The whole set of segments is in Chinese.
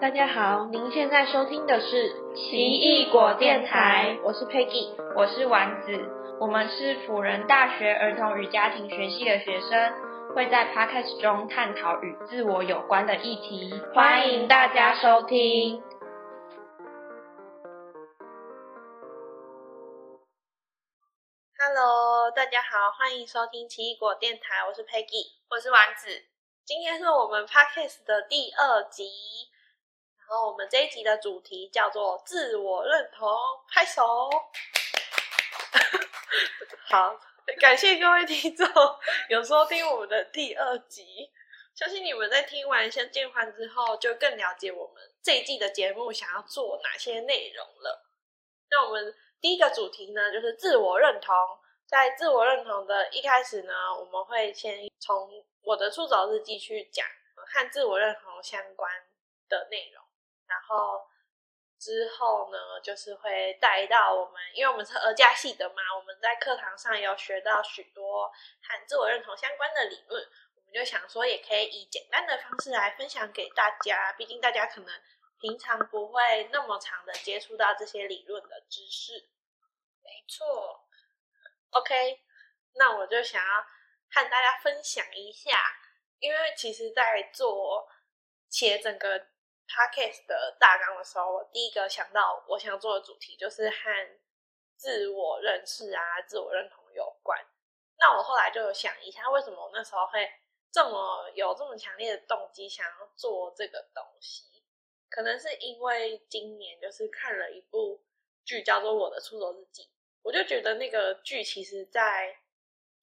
大家好，您现在收听的是奇异果电台，我是 Peggy，我是丸子，我们是辅仁大学儿童与家庭学系的学生，会在 Podcast 中探讨与自我有关的议题，欢迎大家收听。Hello，大家好，欢迎收听奇异果电台，我是 Peggy，我是丸子，今天是我们 Podcast 的第二集。然后我们这一集的主题叫做自我认同，拍手。好，感谢各位听众有收听我们的第二集，相信你们在听完《相见欢》之后，就更了解我们这一季的节目想要做哪些内容了。那我们第一个主题呢，就是自我认同。在自我认同的一开始呢，我们会先从我的出走日记去讲和自我认同相关的内容。然后之后呢，就是会带到我们，因为我们是儿家系的嘛，我们在课堂上有学到许多和自我认同相关的理论，我们就想说，也可以以简单的方式来分享给大家。毕竟大家可能平常不会那么长的接触到这些理论的知识。没错，OK，那我就想要和大家分享一下，因为其实，在做且整个。Podcast 的大纲的时候，我第一个想到我想做的主题就是和自我认识啊、自我认同有关。那我后来就有想一下，为什么我那时候会这么有这么强烈的动机想要做这个东西？可能是因为今年就是看了一部剧，叫做《我的出走日记》，我就觉得那个剧其实，在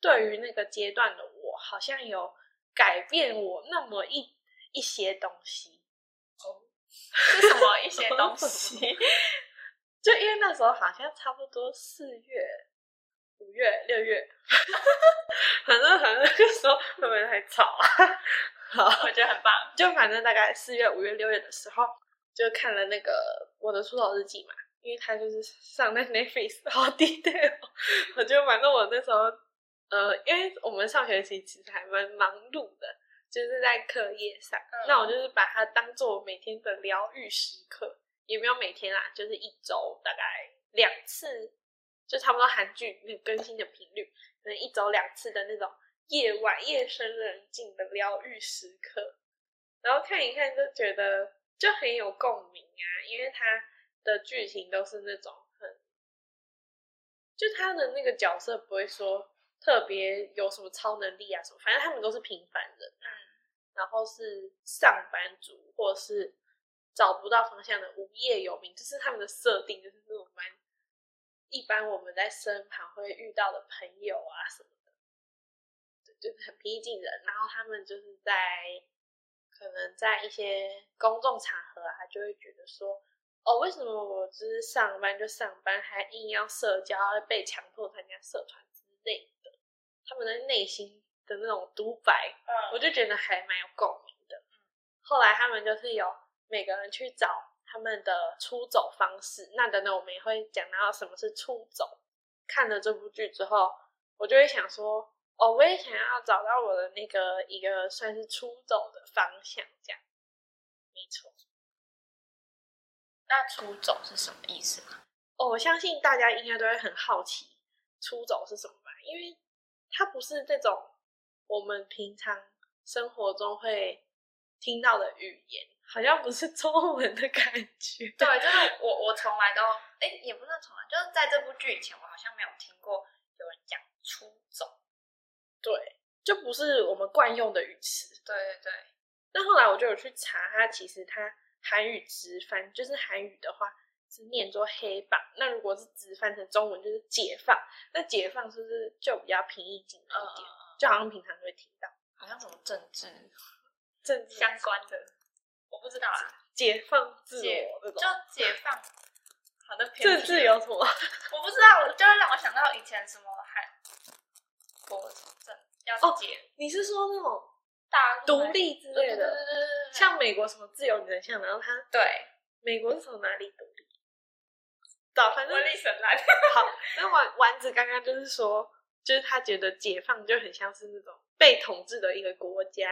对于那个阶段的我，好像有改变我那么一一些东西。是什么一些东 西？就因为那时候好像差不多四月、五月、六月，反正反正那时候会不会太吵啊？好，我觉得很棒。就反正大概四月、五月、六月的时候，就看了那个《我的出走日记》嘛，因为他就是上在 Netflix 好低调。我就反正我那时候，呃，因为我们上学期其实还蛮忙碌的。就是在课业上，那我就是把它当做每天的疗愈时刻，也没有每天啦，就是一周大概两次，就差不多韩剧那更新的频率，可能一周两次的那种夜晚夜深人静的疗愈时刻，然后看一看就觉得就很有共鸣啊，因为它的剧情都是那种很，就他的那个角色不会说。特别有什么超能力啊什么，反正他们都是平凡人，然后是上班族或是找不到方向的无业游民，就是他们的设定，就是那种蛮一般我们在身旁会遇到的朋友啊什么的，就是很平易近人。然后他们就是在可能在一些公众场合啊，就会觉得说，哦，为什么我只是上班就上班，还硬要社交，被强迫参加社团之类的。他们的内心的那种独白，我就觉得还蛮有共鸣的。后来他们就是有每个人去找他们的出走方式。那等等我们也会讲到什么是出走。看了这部剧之后，我就会想说，哦，我也想要找到我的那个一个算是出走的方向，这样。没错。那出走是什么意思吗？哦，我相信大家应该都会很好奇出走是什么吧，因为。它不是这种我们平常生活中会听到的语言，好像不是中文的感觉。对，就是我我从来都哎，也不是从来，就是在这部剧以前，我好像没有听过有人讲出走。对，就不是我们惯用的语词。对对对。那后来我就有去查，它其实它韩语直翻就是韩语的话。是念作黑榜，那如果是直翻成中文就是解放，那解放是不是就比较平易近人一点？就好像平常会听到，好像什么政治、政治相关的，我不知道啊。解放自我这种，就解放。好的，政治有什么？我不知道，我就会让我想到以前什么韩国政要解。你是说那种大独立之类的？对对对对像美国什么自由女神像，然后他对美国是从哪里独立？反正好，那丸丸子刚刚就是说，就是他觉得解放就很像是那种被统治的一个国家，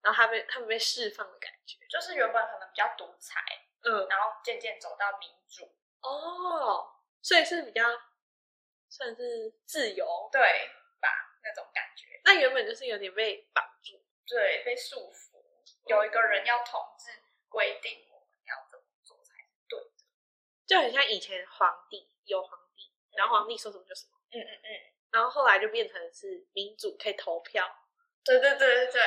然后他被他们被释放的感觉。就是原本可能比较独裁，嗯，然后渐渐走到民主，哦，所以是比较算是自由。对吧？那种感觉，那原本就是有点被绑住。对，被束缚，有一个人要统治，规定我们要怎么做才是对的。就很像以前皇帝有皇帝，然后皇帝说什么就什么，嗯嗯嗯，然后后来就变成是民主可以投票。对对对对对，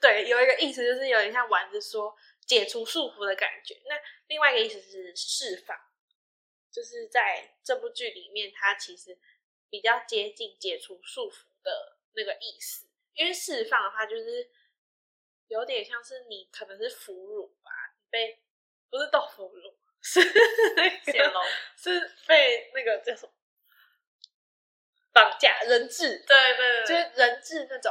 对，有一个意思就是有点像丸子说解除束缚的感觉。那另外一个意思是释放，就是在这部剧里面，它其实比较接近解除束缚的那个意思。因为释放的话，就是有点像是你可能是俘虏吧，被不是豆腐乳，是那个，是被那个叫什么绑架人质，对对对，就是人质那种，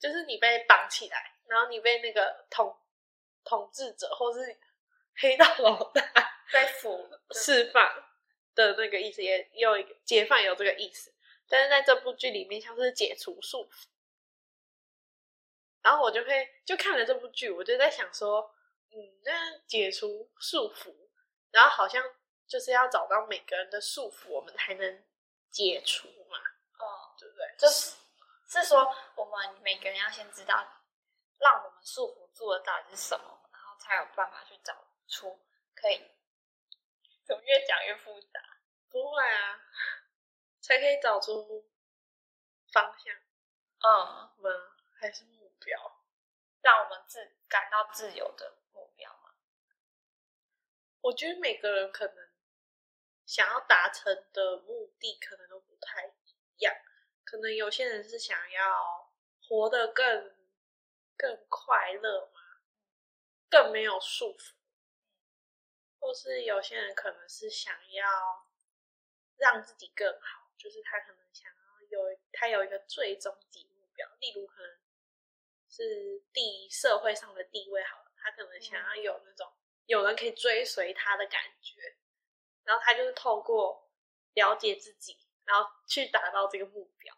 就是你被绑起来，然后你被那个统统治者或是黑道老大被服，释放的那个意思，也也有一个解放有这个意思，但是在这部剧里面像是解除束缚。然后我就会就看了这部剧，我就在想说，嗯，那解除束缚，然后好像就是要找到每个人的束缚，我们才能解除嘛，哦，对不对？就是是说我们每个人要先知道，让我们束缚住的到底是什么，然后才有办法去找出可以。怎么越讲越复杂？不会啊，才可以找出方向嗯，吗？还是目标？让我们自感到自由的目标嘛。我觉得每个人可能想要达成的目的可能都不太一样，可能有些人是想要活得更更快乐嘛，更没有束缚，或是有些人可能是想要让自己更好，就是他可能想要有他有一个最终极目标，例如可能是地社会上的地位好了，他可能想要有那种有人可以追随他的感觉，然后他就是透过了解自己，然后去达到这个目标。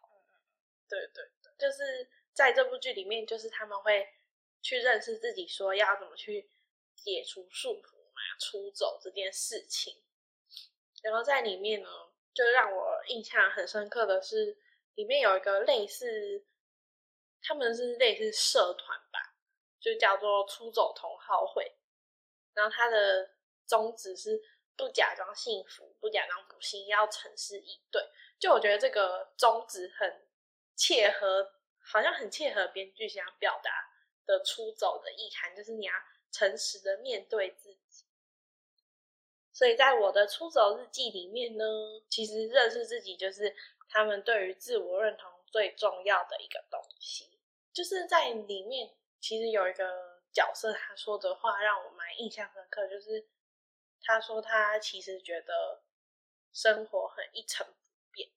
对对对，就是在这部剧里面，就是他们会去认识自己，说要怎么去解除束缚嘛，出走这件事情。然后在里面呢，就让我印象很深刻的是，里面有一个类似，他们是类似社团吧，就叫做出走同好会。然后它的宗旨是不假装幸福，不假装不幸，要诚实以对。就我觉得这个宗旨很切合，好像很切合编剧想表达的出走的意涵，就是你要诚实的面对自己。所以在我的出走日记里面呢，其实认识自己就是他们对于自我认同最重要的一个东西。就是在里面，其实有一个角色他说的话让我蛮印象深刻，就是他说他其实觉得生活很一成不变，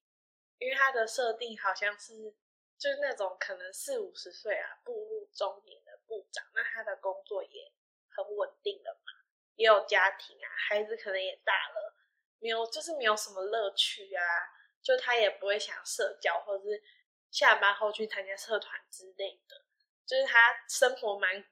因为他的设定好像是就是那种可能四五十岁啊步入中年的部长，那他的工作也很稳定了嘛，也有家庭啊，孩子可能也大了，没有就是没有什么乐趣啊，就他也不会想社交，或者是下班后去参加社团之类的，就是他生活蛮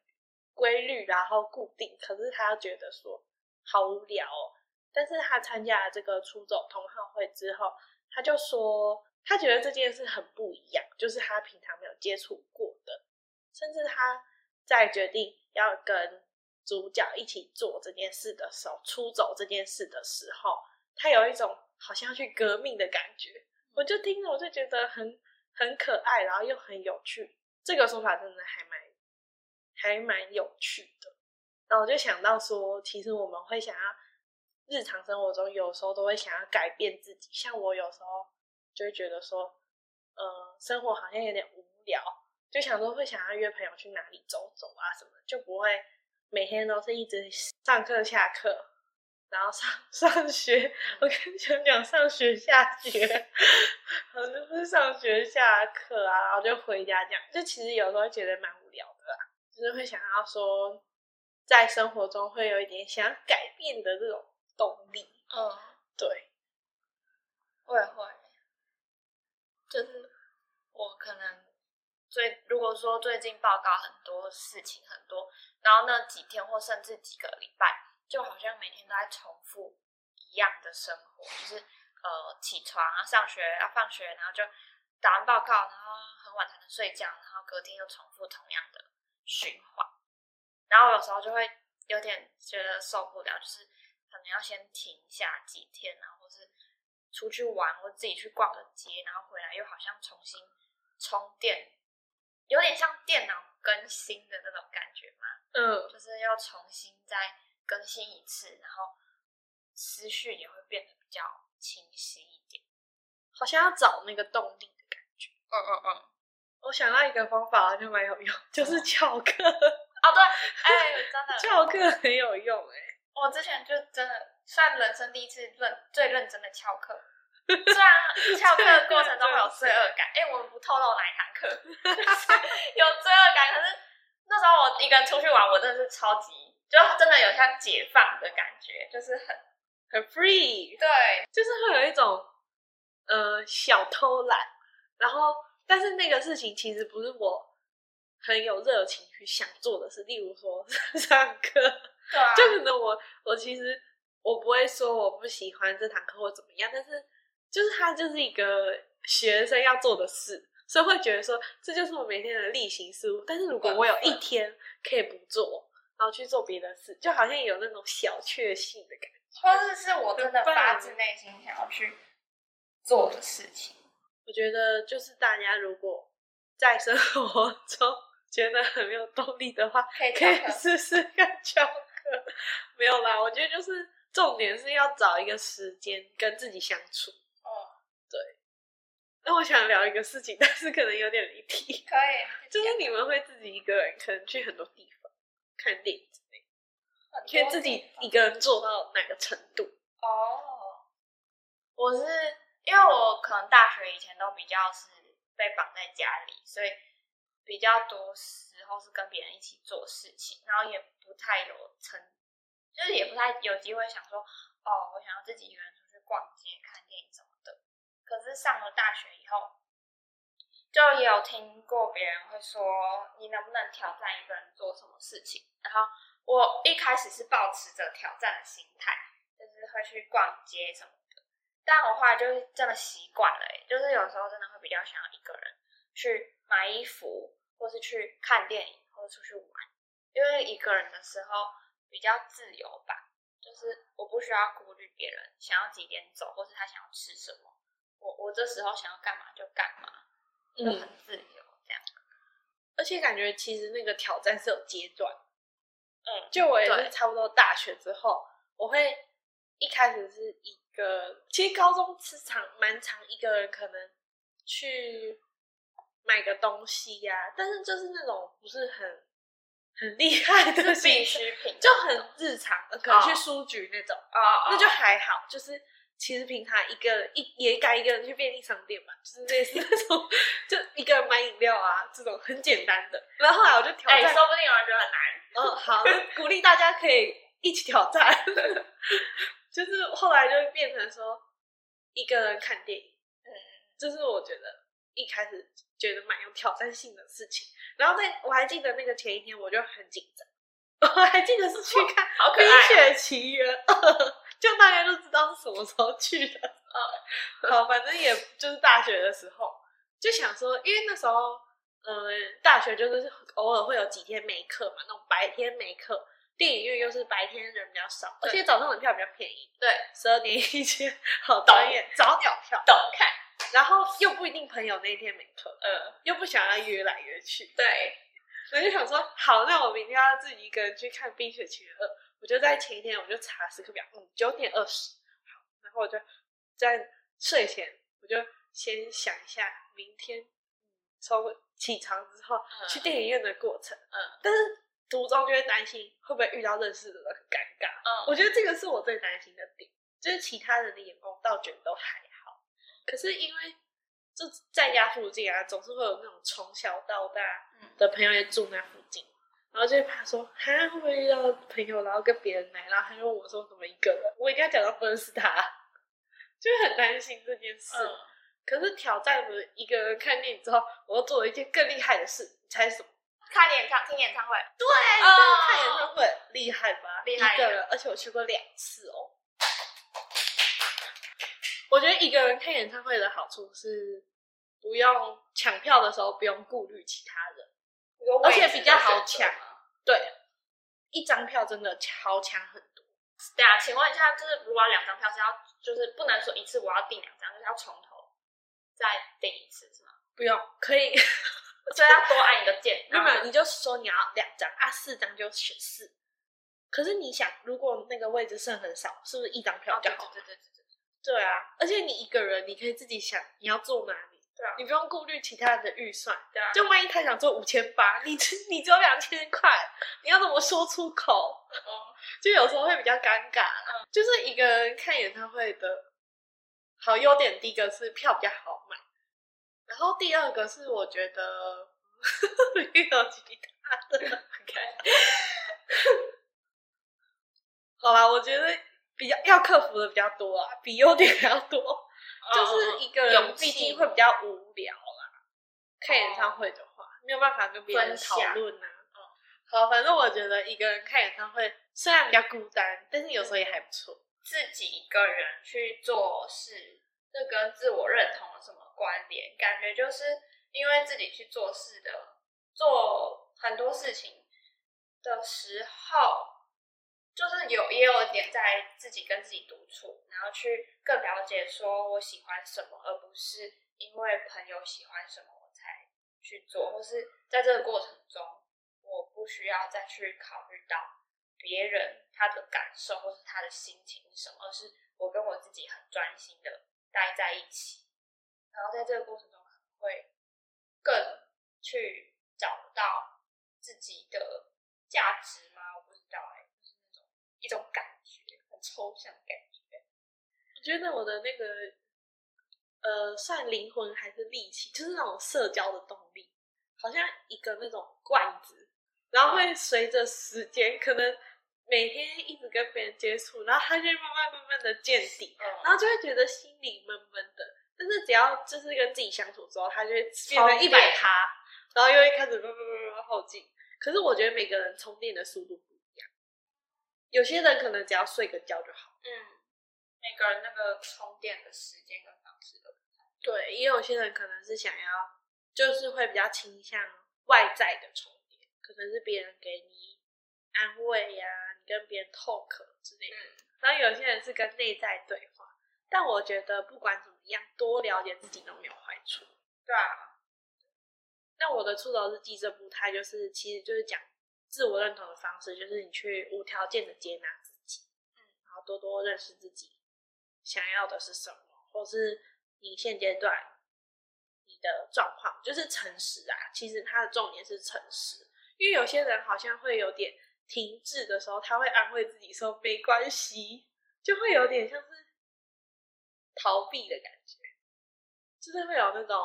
规律，然后固定，可是他觉得说好无聊哦。但是他参加了这个出走同好会之后，他就说他觉得这件事很不一样，就是他平常没有接触过的，甚至他在决定要跟主角一起做这件事的时候，出走这件事的时候，他有一种好像去革命的感觉。我就听了，我就觉得很很可爱，然后又很有趣。这个说法真的还蛮还蛮有趣的。然后我就想到说，其实我们会想要日常生活中有时候都会想要改变自己，像我有时候就会觉得说，呃，生活好像有点无聊，就想说会想要约朋友去哪里走走啊什么，就不会每天都是一直上课下课，然后上 上学。我跟你讲讲上学下学，好像就是上学下课啊，然后就回家这样，就其实有时候觉得蛮无聊的啦，就是会想要说，在生活中会有一点想要改变的这种动力。嗯，对，我也会，就是我可能最如果说最近报告很多事情很多，然后那几天或甚至几个礼拜，就好像每天都在重复一样的生活，就是呃起床啊、上学啊、放学，然后就打完报告，然后很晚才能睡觉，然后隔天又重复同样的循环，然后有时候就会有点觉得受不了，就是可能要先停下几天啊，或是出去玩，或自己去逛个街，然后回来又好像重新充电。有点像电脑更新的那种感觉嘛，嗯，就是要重新再更新一次，然后思绪也会变得比较清晰一点，好像要找那个动力的感觉。嗯嗯嗯。我想到一个方法，就蛮有用，就是翘课。哦，对，哎，真的翘课很有用哎。我之前就真的算人生第一次认最认真的翘课。虽然 翘课的过程中会有罪恶感，哎，我们不透露哪一堂课，有罪恶感。可是那时候我一个人出去玩，我真的是超级，就真的有像解放的感觉，就是很很 free，对，就是会有一种呃小偷懒。然后，但是那个事情其实不是我很有热情去想做的事，例如说 上课，对啊，就可能我我其实我不会说我不喜欢这堂课或怎么样，但是。就是它就是一个学生要做的事，所以会觉得说这就是我每天的例行事务。但是如果我有一天可以不做，然后去做别的事，就好像有那种小确幸的感觉，或者是我真的发自内心想要去做的事情。我觉得就是大家如果在生活中觉得很没有动力的话，可以试试看 教课。没有啦，我觉得就是重点是要找一个时间跟自己相处。哦，对那我想聊一个事情，但是可能有点离题。可以，就是你们会自己一个人，可能去很多地方看电影之类，可以自己一个人做到哪个程度？哦，我是因为我可能大学以前都比较是被绑在家里，所以比较多时候是跟别人一起做事情，然后也不太有成，就是也不太有机会想说，哦，我想要自己一个人出去逛街、看电影什么的。可是上了大学以后，就也有听过别人会说，你能不能挑战一个人做什么事情？然后我一开始是保持着挑战的心态，就是会去逛街什么的。但我后来就是真的习惯了，就是有时候真的会比较想要一个人去买衣服，或是去看电影，或者出去玩，因为一个人的时候比较自由吧，就是我不需要顾虑别人想要几点走，或是他想要吃什么。我我这时候想要干嘛就干嘛，就很自由这样。而且感觉其实那个挑战是有阶段，嗯，就我也是差不多大学之后，我会一开始是一个，其实高中时长蛮长，一个人可能去买个东西呀，但是就是那种不是很很厉害的必需品，就很日常，可能去书局那种，啊，那就还好，就是。其实平常一个一也敢一个人去便利商店嘛，就是类似那种，就一个人买饮料啊，这种很简单的。然后后来我就挑战，说不定有人觉得很难。嗯，好，鼓励大家可以一起挑战。就是后来就变成说一个人看电影，嗯，就是我觉得一开始觉得蛮有挑战性的事情。然后在我还记得那个前一天我就很紧张，我还记得是去看《冰雪奇缘二》。就大家都知道是什么时候去的啊，好，反正也就是大学的时候，就想说，因为那时候，嗯，大学就是偶尔会有几天没课嘛，那种白天没课，电影院又是白天人比较少，而且早上的票比较便宜，对，十二点一千，好导演，早鸟票，懂看，然后又不一定朋友那一天没课，嗯，又不想要约来约去，对，我就想说，好，那我明天要自己一个人去看《冰雪奇缘二》。我就在前一天，我就查时刻表，嗯，九点二十，好，然后我就在睡前，我就先想一下明天从起床之后去电影院的过程，嗯，但是途中就会担心会不会遇到认识的人很尴尬，嗯，我觉得这个是我最担心的点，就是其他人的眼光倒觉得都还好，可是因为就在家附近啊，总是会有那种从小到大的朋友也住那附近。然后就怕说，哈会不会遇到朋友，然后跟别人来，然后他问我说怎么一个人？我一定要讲到不认识他，就很担心这件事。可是挑战不是一个人看电影之后，我又做了一件更厉害的事，你猜什么？看演唱听演唱会，对，你真的看演唱会厉害吧？厉害一个人，而且我去过两次哦。我觉得一个人看演唱会的好处是，不用抢票的时候不用顾虑其他人，而且比较好抢。对，一张票真的超强很多。对啊，请问一下，就是如果要两张票是要，就是不能说一次我要订两张，就是要从头再订一次，是吗？不用，可以，所以要多按一个键，那么你就说你要两张啊，四张就选四。可是你想，如果那个位置剩很少，是不是一张票就好？对对对对对啊，而且你一个人，你可以自己想你要坐哪里，对啊，你不用顾虑其他人的预算。对啊，就万一他想做五千八，你你只有两千块，你要怎么说出口？就有时候会比较尴尬。就是一个人看演唱会的好优点，第一个是票比较好买，然后第二个是我觉得 没有其他的。OK，好啦，我觉得比较要克服的比较多啊，比优点还要多。就是一个人毕竟会比较无聊啦，看演唱会的话没有办法跟别人讨论啊。好，反正我觉得一个人看演唱会虽然比较孤单，但是有时候也还不错。自己一个人去做事，这跟自我认同有什么关联？感觉就是因为自己去做事的，做很多事情的时候，就是有也有点在自己跟自己独处，然后去更了解说我喜欢什么，而不是因为朋友喜欢什么我才去做，或是在这个过程中，我不需要再去考虑到别人他的感受或是他的心情什么，而是我跟我自己很专心的待在一起，然后在这个过程中可能会更去找到自己的价值吗？我不知道哎、就是那种一种感觉，很抽象的感觉。我觉得我的那个呃，算灵魂还是力气，就是那种社交的动力，好像一个那种罐子，然后会随着时间，可能每天一直跟别人接触，然后他就会慢慢慢慢的见底，然嗯，后就会觉得心里闷闷的。但是只要就是跟自己相处之后，他就会变成一百趴，然后又会开始慢慢慢慢后进。可是我觉得每个人充电的速度不有些人可能只要睡个觉就好。嗯，每个人那个充电的时间跟方式都不太一样对，也有些人可能是想要，就是会比较倾向外在的充电，可能是别人给你安慰呀、你跟别人 talk 之类的。嗯然后有些人是跟内在对话，但我觉得不管怎么样，多了解自己都没有坏处。对啊，那我的出走日记这部，它就是其实就是讲自我认同的方式，就是你去无条件的接纳自己，嗯，然后多多认识自己想要的是什么，或是你现阶段你的状况，就是诚实啊。其实它的重点是诚实，因为有些人好像会有点停滞的时候，他会安慰自己说没关系，就会有点像是逃避的感觉，就是会有那种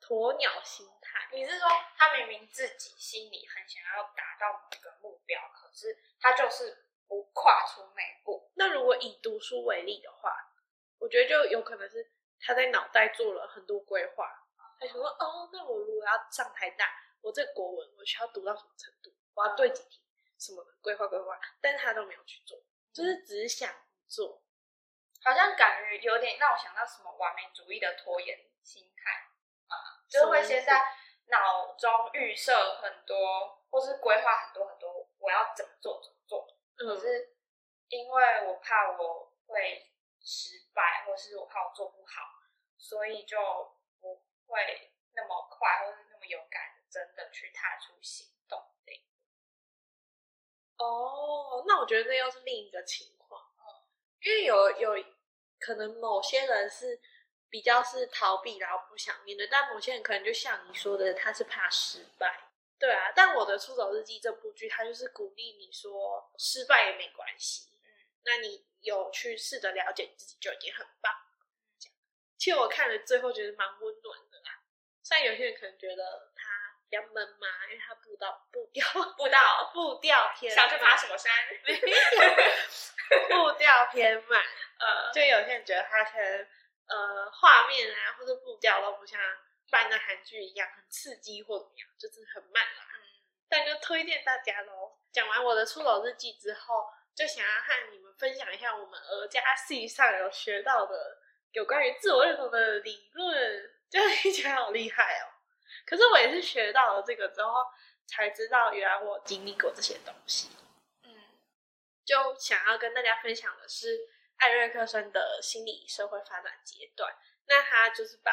鸵鸟心态。你是说他明明自己心里很想要达到某个目标，可是他就是不跨出那一步？那如果以读书为例的话，我觉得就有可能是他在脑袋做了很多规划，他想说，哦，那我如果要上台大，我这国文我需要读到什么程度，我要对几题什么的规划规划，但是他都没有去做，就是只想做。好像感觉有点让我想到什么完美主义的拖延心态啊，就是会先在脑中预设很多，或是规划很多很多，我要怎么做怎么做。可嗯，是因为我怕我会失败，或是我怕我做不好，所以就不会那么快，或是那么勇敢的真的去踏出行动的。哦，那我觉得那又是另一个情况，因为有有可能某些人是比较是逃避，然后不想面对，但某些人可能就像你说的，他是怕失败。对啊，但我的《出走日记》这部剧，它就是鼓励你说失败也没关系，嗯，那你有去试着了解自己就已经很棒。这样，其实我看了最后觉得蛮温暖的啦。虽然有些人可能觉得他比较闷嘛，因为他步到步调步到步调偏想去爬什么山？步调偏慢，呃，就有些人觉得他可能呃画面啊或者步调都不像一般的韩剧一样很刺激或怎么样，就是很慢啦。嗯，但就推荐大家喽。讲完我的出走日记之后，就想要和你们分享一下我们儿家系上有学到的有关于自我认同的理论，这样 听起来好厉害哦。可是我也是学到了这个之后，才知道原来我经历过这些东西。嗯，就想要跟大家分享的是艾瑞克森的心理社会发展阶段。那他就是把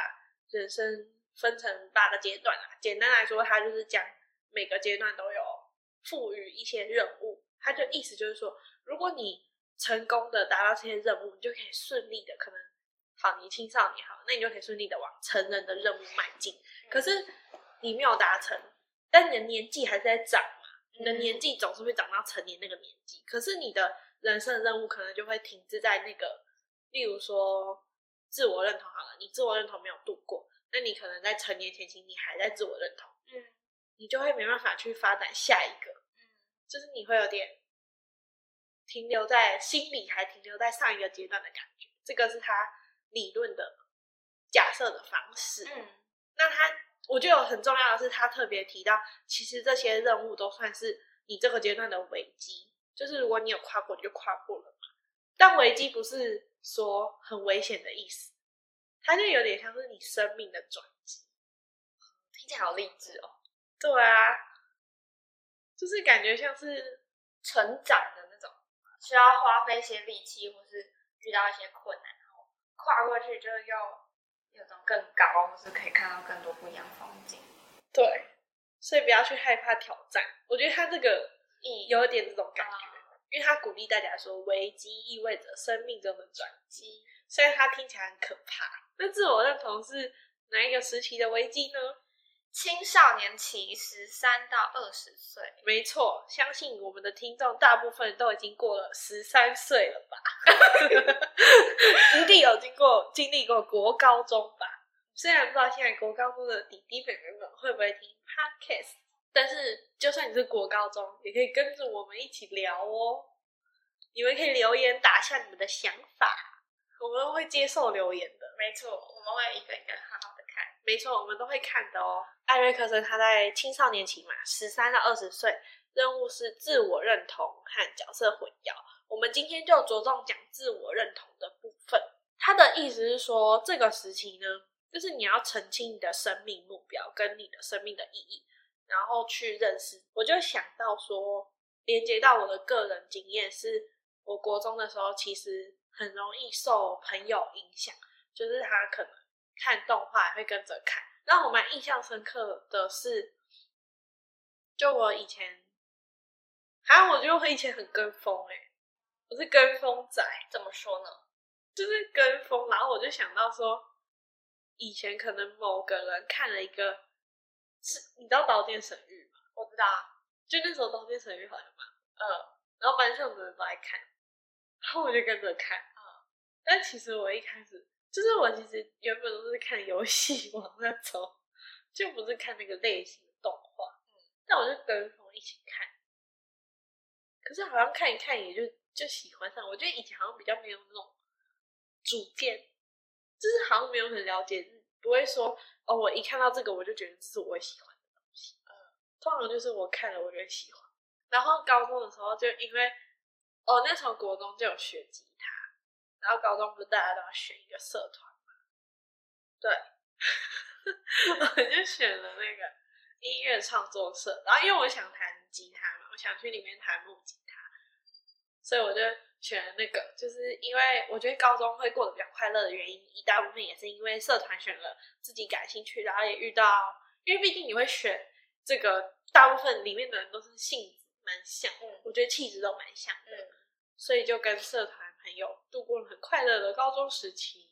人生分成八个阶段啦。简单来说，他就是讲每个阶段都有赋予一些任务。他就意思就是说，如果你成功的达到这些任务，你就可以顺利的可能好，你青少年好，那你就可以顺利的往成人的任务迈进。可是你没有达成，但你的年纪还是在长嘛，你的年纪总是会长到成年那个年纪。可是你的人生的任务可能就会停滞在那个，例如说自我认同好了，你自我认同没有度过，那你可能在成年前期你还在自我认同，嗯你就会没办法去发展下一个，嗯就是你会有点停留在心里还停留在上一个阶段的感觉。这个是他理论的假设的方式。嗯那他，我觉得很重要的是，他特别提到，其实这些任务都算是你这个阶段的危机，就是如果你有跨过，你就跨过了嘛。但危机不是说很危险的意思，它就有点像是你生命的转机。听起来好励志哦，对啊，就是感觉像是成长的那种，需要花费一些力气，或是遇到一些困难，然后跨过去，就又有种更高，或是可以看到更多不一样风景。对，所以不要去害怕挑战。我觉得他这个意有一点这种感觉，啊，因为他鼓励大家说，危机意味着生命中的转机。机虽然他听起来很可怕，那自我认同是哪一个时期的危机呢？青少年期十三到二十岁，没错，相信我们的听众大部分都已经过了十三岁了吧？一定有经过经历过国高中吧？虽然不知道现在国高中的弟弟妹妹们会不会听 podcast，但是就算你是国高中，也可以跟着我们一起聊哦。你们可以留言打下你们的想法，我们会接受留言的。没错，我们会一个一个好好的看。没错，我们都会看的哦。艾瑞克森他在青少年期嘛，十三到二十岁，任务是自我认同和角色混淆。我们今天就着重讲自我认同的部分。他的意思是说，这个时期呢，就是你要澄清你的生命目标跟你的生命的意义，然后去认识。我就想到说，连接到我的个人经验是，我国中的时候其实很容易受朋友影响，就是他可能看动画会跟着看。让我蛮印象深刻的是，就我以前，还有，我觉得我以前很跟风哎、我是跟风仔，怎么说呢？就是跟风。然后我就想到说，以前可能某个人看了一个，是你知道《刀剑神域》吗？我知道啊，就那时候《刀剑神域》好像蛮嗯然后班上的人都在看，然后我就跟着看。嗯，但其实我一开始就是我其实原本都是看游戏王那种，就不是看那个类型的动画。嗯，但我就跟风一起看，可是好像看一看也就就喜欢上。我觉得以前好像比较没有那种主见，就是好像没有很了解，不会说哦，我一看到这个我就觉得这是我喜欢的东西。嗯，通常就是我看了我就喜欢。然后高中的时候就因为哦那时候国中就有学吉他，然后高中不是大家都要选一个社团嘛？对，我就选了那个音乐创作社。然后因为我想弹吉他嘛，我想去里面弹木吉他，所以我就选了那个。就是因为我觉得高中会过得比较快乐的原因，一大部分也是因为社团选了自己感兴趣，然后也遇到，因为毕竟你会选这个，大部分里面的人都是性子蛮像，嗯我觉得气质都蛮像的。嗯所以就跟社团朋友度过了很快乐的高中时期。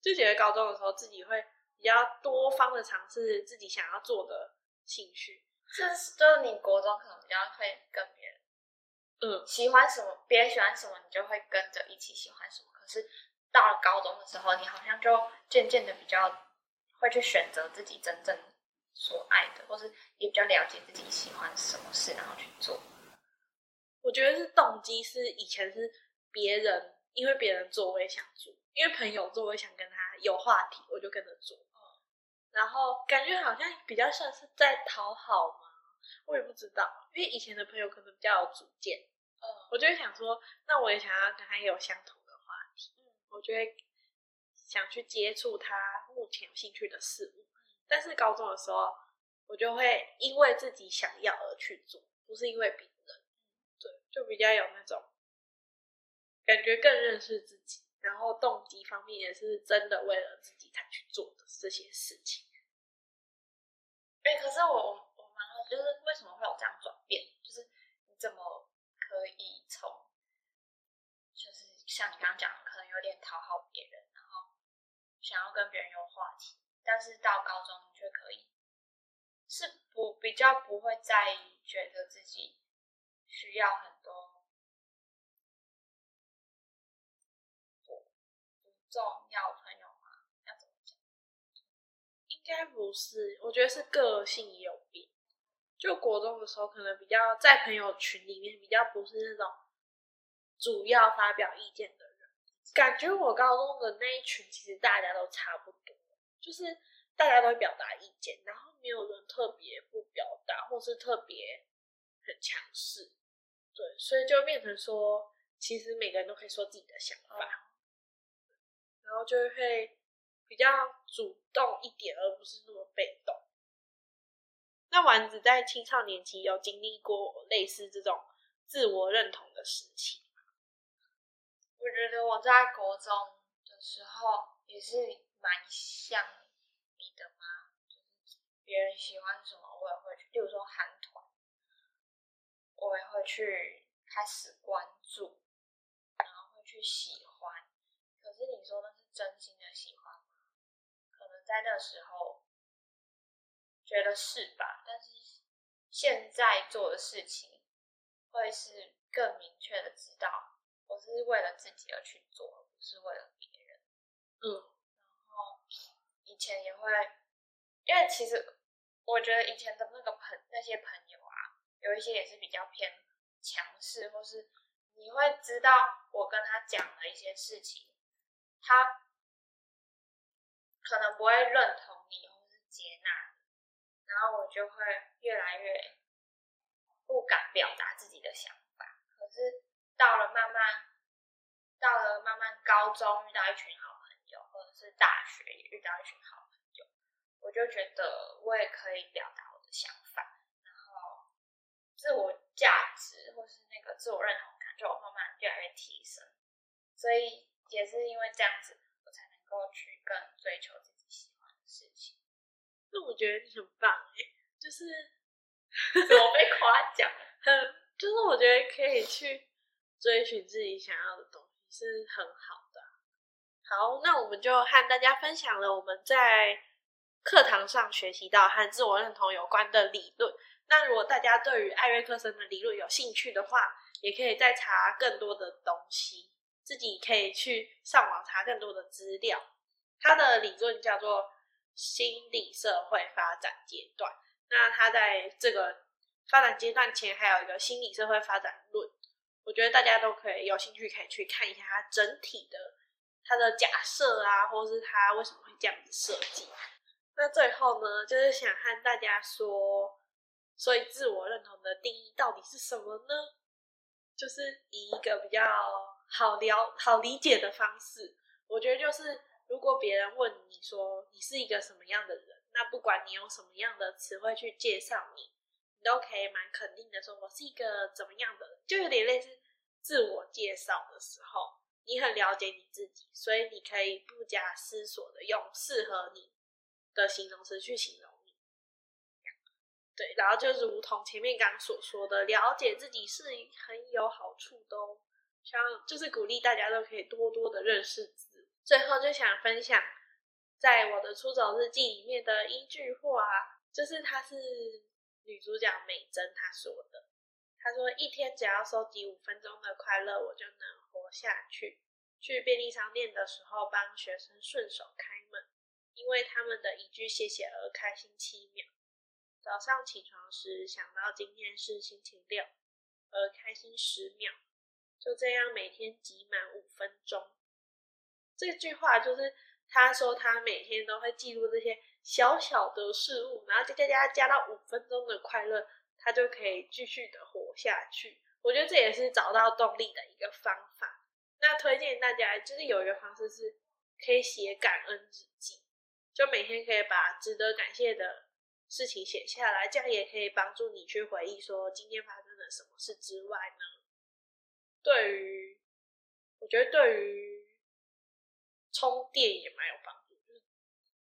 就觉得高中的时候自己会比较多方的尝试自己想要做的兴趣。这是就是你国中可能比较会跟别人嗯，喜欢什么，别人喜欢什么，你就会跟着一起喜欢什么。可是到了高中的时候，你好像就渐渐的比较会去选择自己真正所爱的，或是也比较了解自己喜欢什么事，然后去做。我觉得是动机是以前是别人，因为别人做我也想做，因因为朋友做，我也想跟他有话题，我就跟着做。然后感觉好像比较像是在讨好嘛，我也不知道，因为以前的朋友可能比较有主见，嗯，我就会想说，那我也想要跟他有相同的话题，嗯，我就会想去接触他目前有兴趣的事物。但是高中的时候，我就会因为自己想要而去做，不是因为别人，对，就比较有那种感觉更认识自己，然后动机方面也是真的为了自己才去做的这些事情。哎、可是我就是为什么会有这样转变？就是你怎么可以从，就是像你刚刚讲的，可能有点讨好别人，然后想要跟别人有话题，但是到高中却可以，是不比较不会在意，觉得自己需要很多不重要朋友吗？要怎么讲？应该不是，我觉得是个性有变。就国中的时候，可能比较在朋友群里面比较不是那种主要发表意见的人。感觉我高中的那一群其实大家都差不多，就是大家都会表达意见，然后没有人特别不表达，或是特别很强势。对，所以就变成说，其实每个人都可以说自己的想法，然后就会比较主动一点，而不是那么被动。那丸子在青少年期有经历过类似这种自我认同的时期？我觉得我在国中的时候也是蛮像你的嘛，就是别人喜欢什么，我也会去，例如说韩团，我也会去开始关注，然后会去喜欢。可是你说那是真心的喜欢吗？可能在那时候觉得是吧，但是现在做的事情会是更明确的知道。我是为了自己而去做，而不是为了别人。嗯，然后以前也会，因为其实我觉得以前的那个朋那些朋友啊，有一些也是比较偏强势，或是你会知道我跟他讲的一些事情，他可能不会认同你或是接纳你，然后我就会越来越不敢表达自己的想法。可是到了慢慢，到了慢慢高中遇到一群好朋友，或者是大学也遇到一群好朋友，我就觉得我也可以表达我的想法，然后自我价值或是那个自我认同感就慢慢越来越提升。所以也是因为这样子，我才能够去更追求自己喜欢的事情。那我觉得你很棒哎，就是怎么被夸奖？很，就是我觉得可以去追寻自己想要的东西是很好的。好，那我们就和大家分享了我们在课堂上学习到和自我认同有关的理论。那如果大家对于艾瑞克森的理论有兴趣的话，也可以再查更多的东西，自己可以去上网查更多的资料。他的理论叫做心理社会发展阶段。那他在这个发展阶段前还有一个心理社会发展论，我觉得大家都可以有兴趣可以去看一下它整体的它的假设啊，或是它为什么会这样子设计。那最后呢，就是想和大家说，所以自我认同的定义到底是什么呢？就是以一个比较好了好理解的方式，我觉得就是如果别人问你说你是一个什么样的人，那不管你用什么样的词汇去介绍你，你都可以蛮肯定的说我是一个怎么样的人，就有点类似自我介绍的时候，你很了解你自己，所以你可以不假思索的用适合你的形容词去形容你。对，然后就如同前面刚所说的，了解自己是很有好处的哦。像就是鼓励大家都可以多多的认识自。最后就想分享在我的出走日记里面的一句话，就是她是女主角美珍她说的。她说：“一天只要收集五分钟的快乐，我就能活下去。”去便利商店的时候，帮学生顺手开门，因为他们的一句谢谢而开心七秒。早上起床时想到今天是星期六，而开心十秒。就这样每天挤满五分钟。这句话就是他说他每天都会记录这些小小的事物，然后加加加加到五分钟的快乐，他就可以继续的活下去。我觉得这也是找到动力的一个方法。那推荐大家就是有一个方式是可以写感恩日记，就每天可以把值得感谢的事情写下来，这样也可以帮助你去回忆说今天发生了什么事之外呢，对于我觉得对于充电也蛮有帮助，就是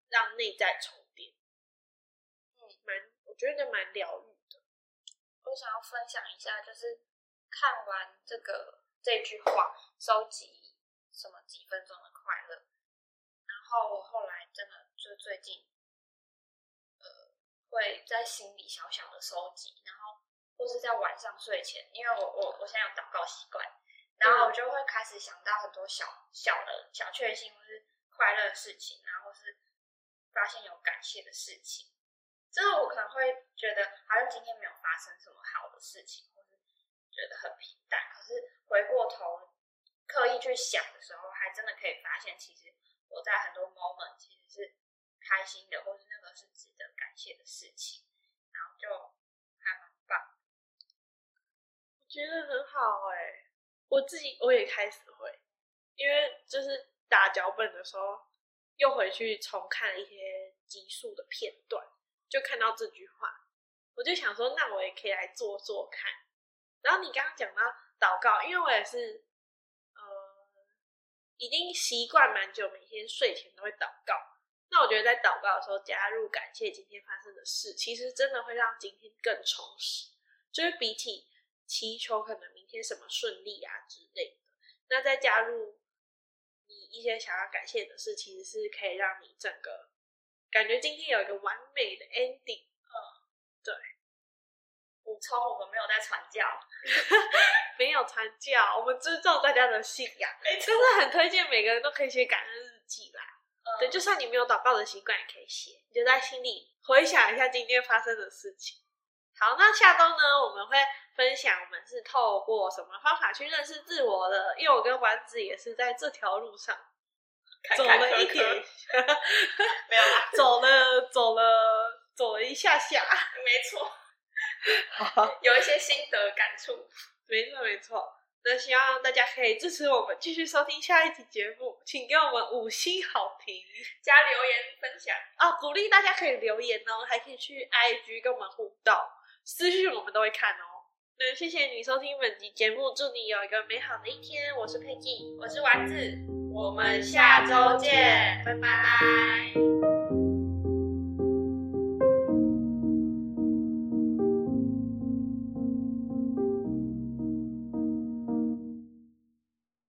让内在充电，嗯，蛮我觉得蛮疗愈的。我想要分享一下，就是看完这个这句话，收集什么几分钟的快乐，然后我后来真的就最近，呃，会在心里小小的收集，然后或是在晚上睡前，因为我我我现在有祷告习惯。然后我就会开始想到很多小小的小确幸，或是快乐的事情，然后是发现有感谢的事情。之后我可能会觉得，好像今天没有发生什么好的事情，或是觉得很平淡。可是回过头刻意去想的时候，还真的可以发现，其实我在很多 moment 其实是开心的，或是那个是值得感谢的事情，然后就还蛮棒。我觉得很好哎。我自己我也开始会，因为就是打脚本的时候，又回去重看一些集数的片段，就看到这句话，我就想说，那我也可以来做做看。然后你刚刚讲到祷告，因为我也是，呃，已经习惯蛮久，每天睡前都会祷告。那我觉得在祷告的时候加入感谢今天发生的事，其实真的会让今天更充实，就是比起。祈求可能明天什么顺利啊之类的，那再加入你一些想要感谢的事，其实是可以让你整个感觉今天有一个完美的 ending。嗯，对。补充，我们没有在传教，没有传教，我们尊重大家的信仰，真的很推荐每个人都可以写感恩日记啦。对，就算你没有祷告的习惯，也可以写，你就在心里回想一下今天发生的事情。好，那下周呢，我们会。分享我们是透过什么方法去认识自我的？因为我跟丸子也是在这条路上走了一点，没有啦，走了走了走了一下下，没错，好，有一些心得感触，没错没错。那希望大家可以支持我们，继续收听下一集节目，请给我们五星好评，加留言分享啊，鼓励大家可以留言哦，还可以去 IG 跟我们互动，私讯我们都会看哦。那谢谢你收听本集节目，祝你有一个美好的一天。我是佩姬，我是丸子，我们下周见，拜拜。